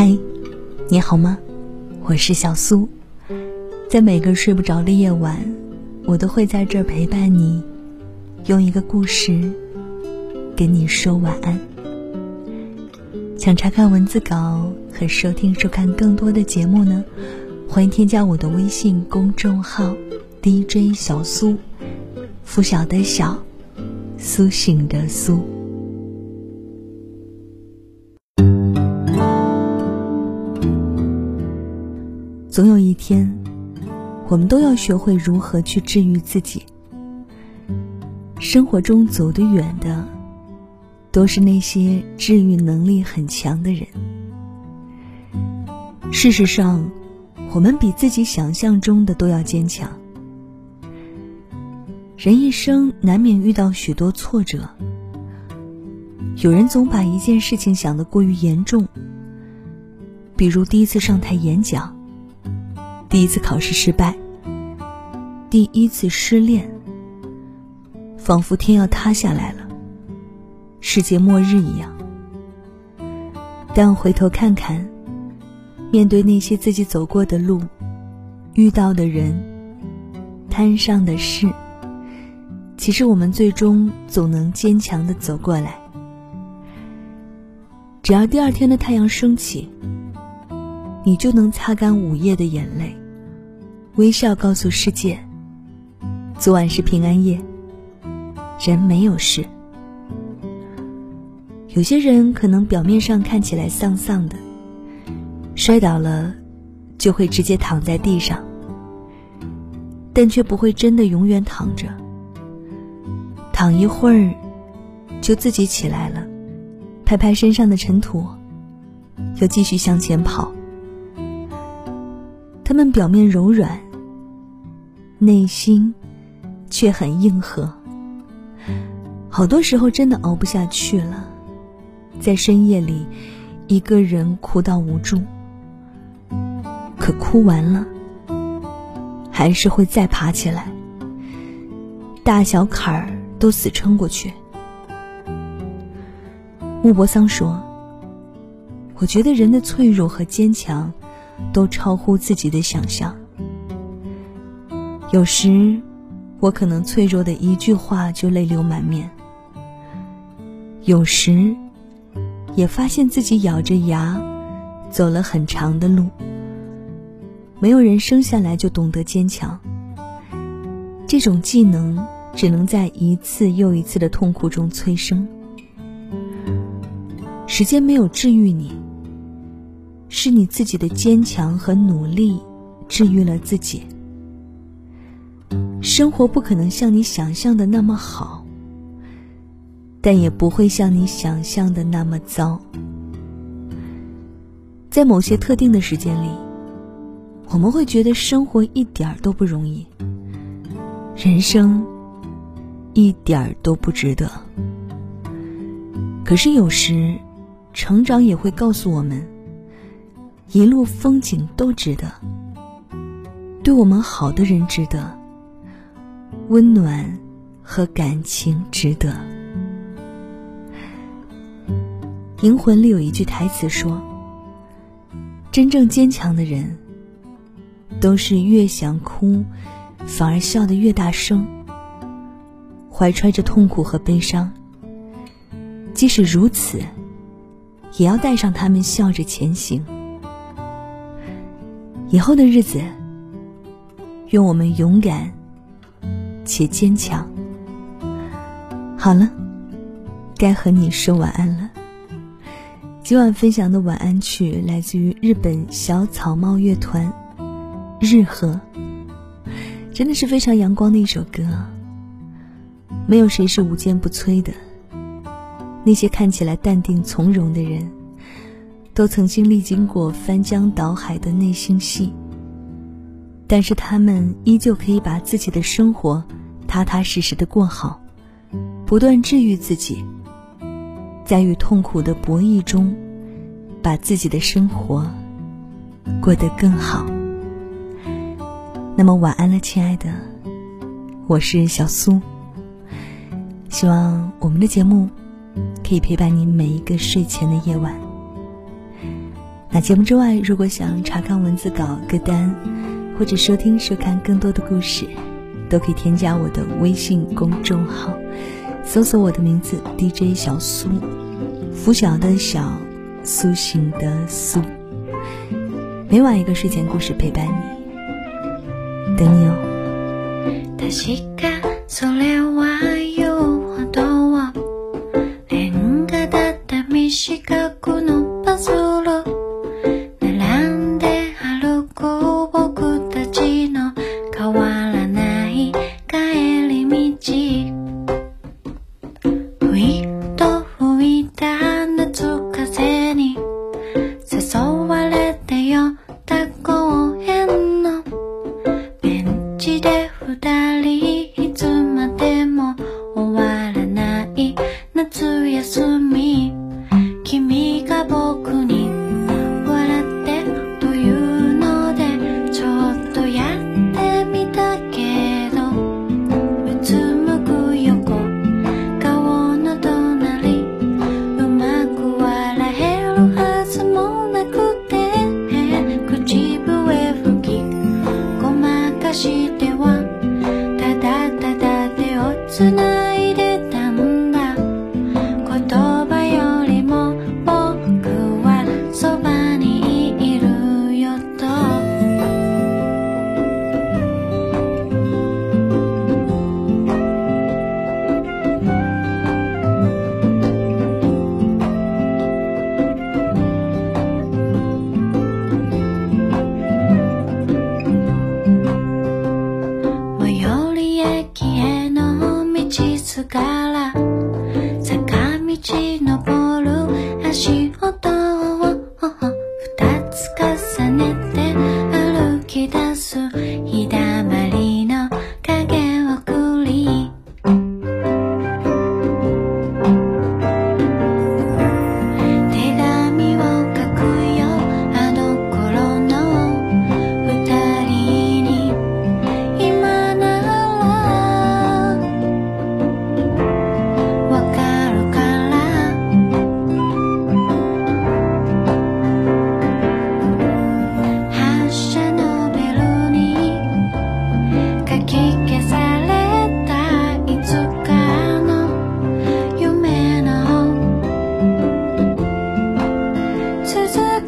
嗨，你好吗？我是小苏，在每个睡不着的夜晚，我都会在这儿陪伴你，用一个故事跟你说晚安。想查看文字稿和收听收看更多的节目呢，欢迎添加我的微信公众号 DJ 小苏，拂晓的晓，苏醒的苏。总有一天，我们都要学会如何去治愈自己。生活中走得远的，都是那些治愈能力很强的人。事实上，我们比自己想象中的都要坚强。人一生难免遇到许多挫折，有人总把一件事情想得过于严重，比如第一次上台演讲。第一次考试失败，第一次失恋，仿佛天要塌下来了，世界末日一样。但回头看看，面对那些自己走过的路、遇到的人、摊上的事，其实我们最终总能坚强的走过来。只要第二天的太阳升起。你就能擦干午夜的眼泪，微笑告诉世界：昨晚是平安夜，人没有事。有些人可能表面上看起来丧丧的，摔倒了就会直接躺在地上，但却不会真的永远躺着。躺一会儿，就自己起来了，拍拍身上的尘土，又继续向前跑。他们表面柔软，内心却很硬核。好多时候真的熬不下去了，在深夜里，一个人哭到无助。可哭完了，还是会再爬起来，大小坎儿都死撑过去。穆泊桑说：“我觉得人的脆弱和坚强。”都超乎自己的想象。有时，我可能脆弱的一句话就泪流满面；有时，也发现自己咬着牙走了很长的路。没有人生下来就懂得坚强，这种技能只能在一次又一次的痛苦中催生。时间没有治愈你。是你自己的坚强和努力治愈了自己。生活不可能像你想象的那么好，但也不会像你想象的那么糟。在某些特定的时间里，我们会觉得生活一点儿都不容易，人生一点儿都不值得。可是有时，成长也会告诉我们。一路风景都值得，对我们好的人值得，温暖和感情值得。《银魂》里有一句台词说：“真正坚强的人，都是越想哭，反而笑得越大声。怀揣着痛苦和悲伤，即使如此，也要带上他们笑着前行。”以后的日子，愿我们勇敢且坚强。好了，该和你说晚安了。今晚分享的晚安曲来自于日本小草帽乐团《日和》，真的是非常阳光的一首歌。没有谁是无坚不摧的，那些看起来淡定从容的人。都曾经历经过翻江倒海的内心戏，但是他们依旧可以把自己的生活踏踏实实的过好，不断治愈自己，在与痛苦的博弈中，把自己的生活过得更好。那么晚安了，亲爱的，我是小苏。希望我们的节目可以陪伴你每一个睡前的夜晚。那节目之外，如果想查看文字稿、歌单，或者收听、收看更多的故事，都可以添加我的微信公众号，搜索我的名字 DJ 小苏，拂晓的小，苏醒的苏。每晚一个睡前故事陪伴你，等你哦。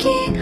looking